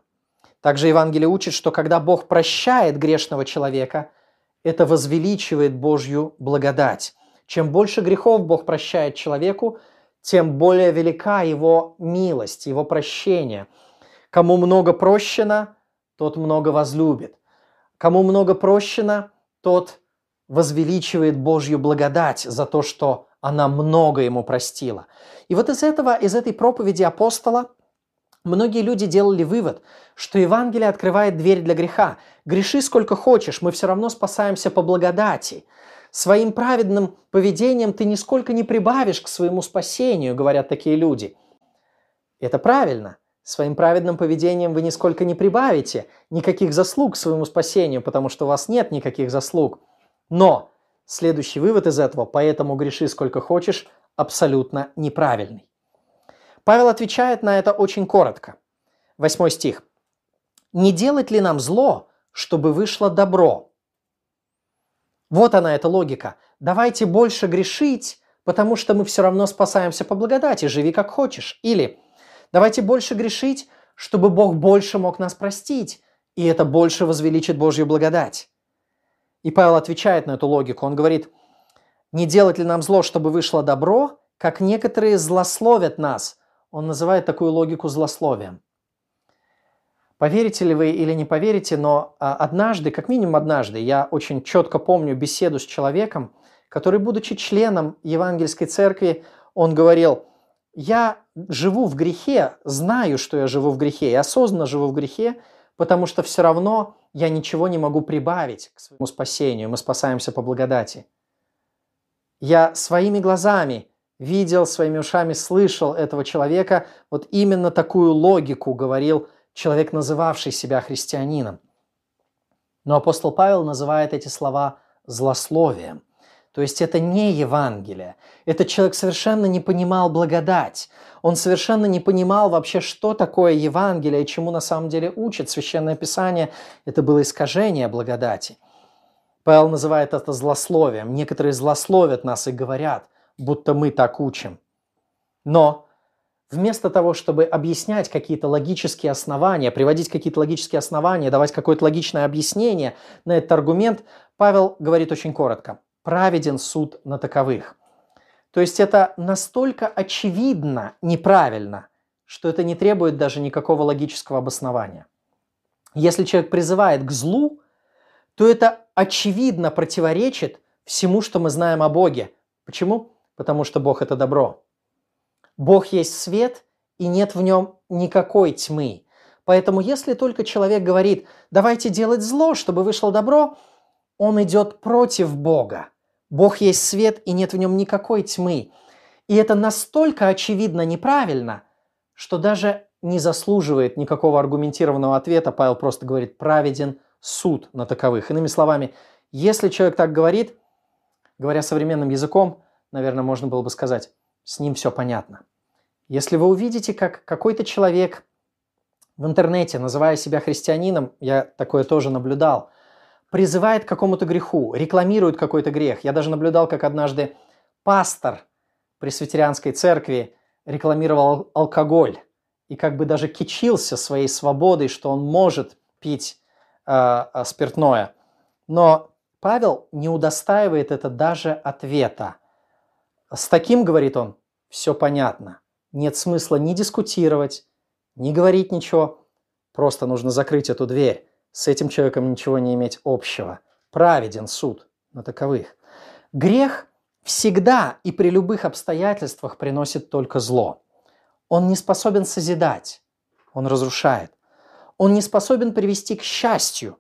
Также Евангелие учит, что когда Бог прощает грешного человека, это возвеличивает Божью благодать. Чем больше грехов Бог прощает человеку, тем более велика его милость, его прощение. Кому много прощено, тот много возлюбит. Кому много прощено, тот возвеличивает Божью благодать за то, что она много ему простила. И вот из этого, из этой проповеди апостола Многие люди делали вывод, что Евангелие открывает дверь для греха. Греши сколько хочешь, мы все равно спасаемся по благодати. Своим праведным поведением ты нисколько не прибавишь к своему спасению, говорят такие люди. Это правильно. Своим праведным поведением вы нисколько не прибавите никаких заслуг к своему спасению, потому что у вас нет никаких заслуг. Но следующий вывод из этого, поэтому греши сколько хочешь, абсолютно неправильный. Павел отвечает на это очень коротко. Восьмой стих. «Не делать ли нам зло, чтобы вышло добро?» Вот она, эта логика. Давайте больше грешить, потому что мы все равно спасаемся по благодати, живи как хочешь. Или давайте больше грешить, чтобы Бог больше мог нас простить, и это больше возвеличит Божью благодать. И Павел отвечает на эту логику. Он говорит, не делать ли нам зло, чтобы вышло добро, как некоторые злословят нас – он называет такую логику злословием. Поверите ли вы или не поверите, но а, однажды, как минимум однажды, я очень четко помню беседу с человеком, который, будучи членом Евангельской церкви, он говорил, я живу в грехе, знаю, что я живу в грехе, и осознанно живу в грехе, потому что все равно я ничего не могу прибавить к своему спасению, мы спасаемся по благодати. Я своими глазами видел, своими ушами слышал этого человека, вот именно такую логику говорил человек, называвший себя христианином. Но апостол Павел называет эти слова злословием. То есть это не Евангелие. Этот человек совершенно не понимал благодать. Он совершенно не понимал вообще, что такое Евангелие и чему на самом деле учит Священное Писание. Это было искажение благодати. Павел называет это злословием. Некоторые злословят нас и говорят – будто мы так учим. Но вместо того, чтобы объяснять какие-то логические основания, приводить какие-то логические основания, давать какое-то логичное объяснение на этот аргумент, Павел говорит очень коротко. Праведен суд на таковых. То есть это настолько очевидно неправильно, что это не требует даже никакого логического обоснования. Если человек призывает к злу, то это очевидно противоречит всему, что мы знаем о Боге. Почему? потому что Бог – это добро. Бог есть свет, и нет в нем никакой тьмы. Поэтому если только человек говорит, давайте делать зло, чтобы вышло добро, он идет против Бога. Бог есть свет, и нет в нем никакой тьмы. И это настолько очевидно неправильно, что даже не заслуживает никакого аргументированного ответа. Павел просто говорит, праведен суд на таковых. Иными словами, если человек так говорит, говоря современным языком, наверное, можно было бы сказать, с ним все понятно. Если вы увидите, как какой-то человек в интернете, называя себя христианином, я такое тоже наблюдал, призывает к какому-то греху, рекламирует какой-то грех. Я даже наблюдал, как однажды пастор пресвитерианской церкви рекламировал алкоголь и как бы даже кичился своей свободой, что он может пить э, спиртное. Но Павел не удостаивает это даже ответа. С таким, говорит он, все понятно. Нет смысла ни дискутировать, ни говорить ничего. Просто нужно закрыть эту дверь. С этим человеком ничего не иметь общего. Праведен суд на таковых. Грех всегда и при любых обстоятельствах приносит только зло. Он не способен созидать, он разрушает. Он не способен привести к счастью,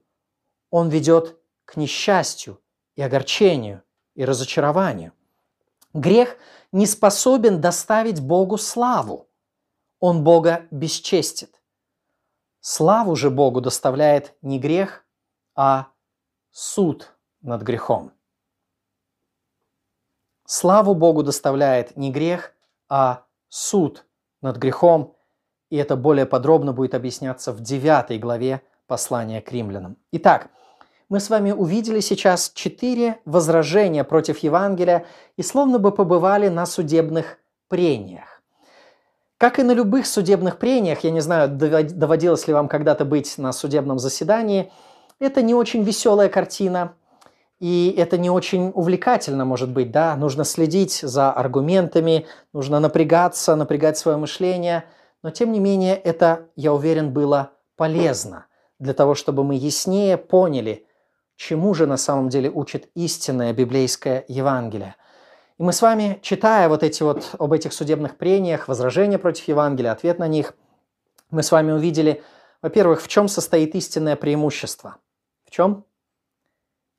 он ведет к несчастью и огорчению и разочарованию. Грех не способен доставить Богу славу. Он Бога бесчестит. Славу же Богу доставляет не грех, а суд над грехом. Славу Богу доставляет не грех, а суд над грехом. И это более подробно будет объясняться в 9 главе послания к римлянам. Итак, мы с вами увидели сейчас четыре возражения против Евангелия и словно бы побывали на судебных прениях. Как и на любых судебных прениях, я не знаю, доводилось ли вам когда-то быть на судебном заседании, это не очень веселая картина, и это не очень увлекательно, может быть, да, нужно следить за аргументами, нужно напрягаться, напрягать свое мышление, но тем не менее это, я уверен, было полезно для того, чтобы мы яснее поняли, чему же на самом деле учит истинное библейское Евангелие. И мы с вами, читая вот эти вот об этих судебных прениях, возражения против Евангелия, ответ на них, мы с вами увидели, во-первых, в чем состоит истинное преимущество. В чем?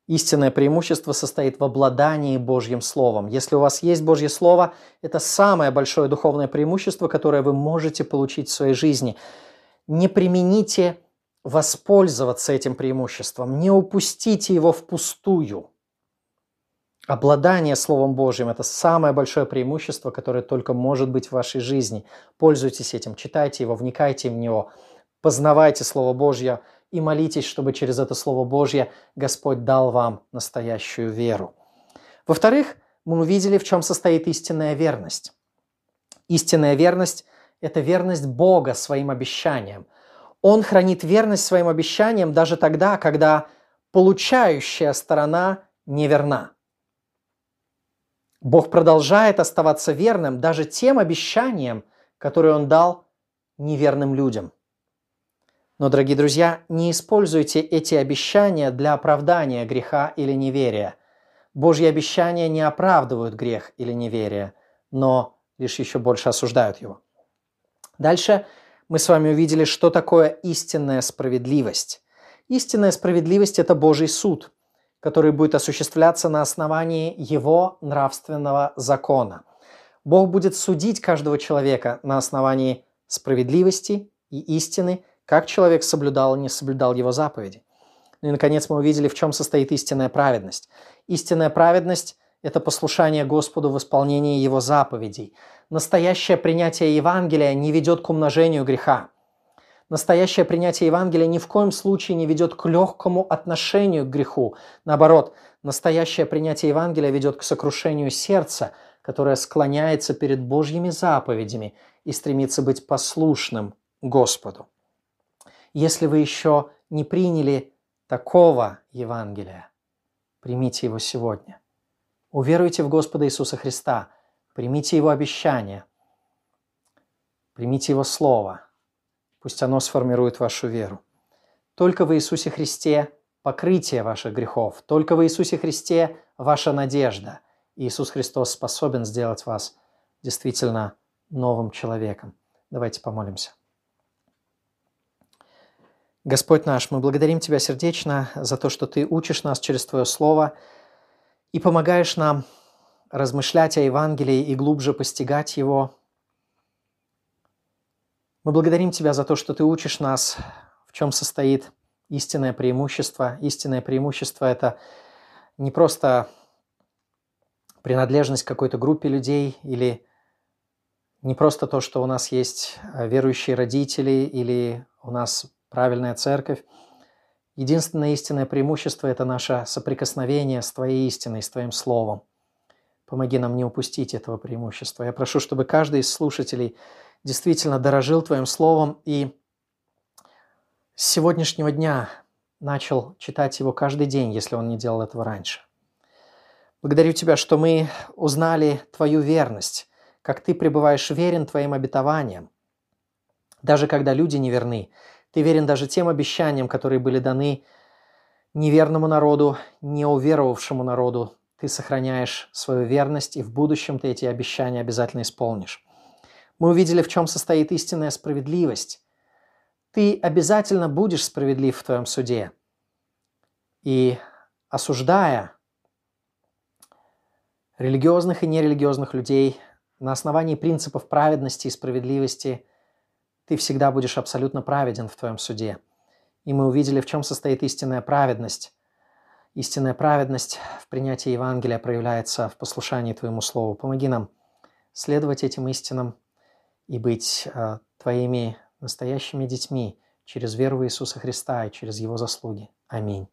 Истинное преимущество состоит в обладании Божьим Словом. Если у вас есть Божье Слово, это самое большое духовное преимущество, которое вы можете получить в своей жизни. Не примените воспользоваться этим преимуществом, не упустите его впустую. Обладание Словом Божьим – это самое большое преимущество, которое только может быть в вашей жизни. Пользуйтесь этим, читайте его, вникайте в него, познавайте Слово Божье – и молитесь, чтобы через это Слово Божье Господь дал вам настоящую веру. Во-вторых, мы увидели, в чем состоит истинная верность. Истинная верность – это верность Бога своим обещаниям. Он хранит верность своим обещаниям даже тогда, когда получающая сторона неверна. Бог продолжает оставаться верным даже тем обещаниям, которые Он дал неверным людям. Но, дорогие друзья, не используйте эти обещания для оправдания греха или неверия. Божьи обещания не оправдывают грех или неверие, но лишь еще больше осуждают его. Дальше мы с вами увидели, что такое истинная справедливость. Истинная справедливость – это Божий суд, который будет осуществляться на основании его нравственного закона. Бог будет судить каждого человека на основании справедливости и истины – как человек соблюдал и не соблюдал его заповеди. Ну и, наконец, мы увидели, в чем состоит истинная праведность. Истинная праведность – это послушание Господу в исполнении Его заповедей. Настоящее принятие Евангелия не ведет к умножению греха. Настоящее принятие Евангелия ни в коем случае не ведет к легкому отношению к греху. Наоборот, настоящее принятие Евангелия ведет к сокрушению сердца, которое склоняется перед Божьими заповедями и стремится быть послушным Господу. Если вы еще не приняли такого Евангелия, примите его сегодня. Уверуйте в Господа Иисуса Христа, примите Его обещание, примите Его Слово. Пусть оно сформирует вашу веру. Только в Иисусе Христе покрытие ваших грехов, только в Иисусе Христе ваша надежда. Иисус Христос способен сделать вас действительно новым человеком. Давайте помолимся. Господь наш, мы благодарим Тебя сердечно за то, что Ты учишь нас через Твое Слово и помогаешь нам размышлять о Евангелии и глубже постигать его. Мы благодарим Тебя за то, что Ты учишь нас, в чем состоит истинное преимущество. Истинное преимущество – это не просто принадлежность к какой-то группе людей или не просто то, что у нас есть верующие родители или у нас правильная церковь. Единственное истинное преимущество – это наше соприкосновение с Твоей истиной, с Твоим Словом. Помоги нам не упустить этого преимущества. Я прошу, чтобы каждый из слушателей действительно дорожил Твоим Словом и с сегодняшнего дня начал читать его каждый день, если он не делал этого раньше. Благодарю Тебя, что мы узнали Твою верность, как Ты пребываешь верен Твоим обетованиям. Даже когда люди неверны, ты верен даже тем обещаниям, которые были даны неверному народу, неуверовавшему народу. Ты сохраняешь свою верность, и в будущем ты эти обещания обязательно исполнишь. Мы увидели, в чем состоит истинная справедливость. Ты обязательно будешь справедлив в твоем суде. И осуждая религиозных и нерелигиозных людей на основании принципов праведности и справедливости – ты всегда будешь абсолютно праведен в твоем суде. И мы увидели, в чем состоит истинная праведность. Истинная праведность в принятии Евангелия проявляется в послушании Твоему Слову. Помоги нам следовать этим истинам и быть э, Твоими настоящими детьми через веру в Иисуса Христа и через Его заслуги. Аминь.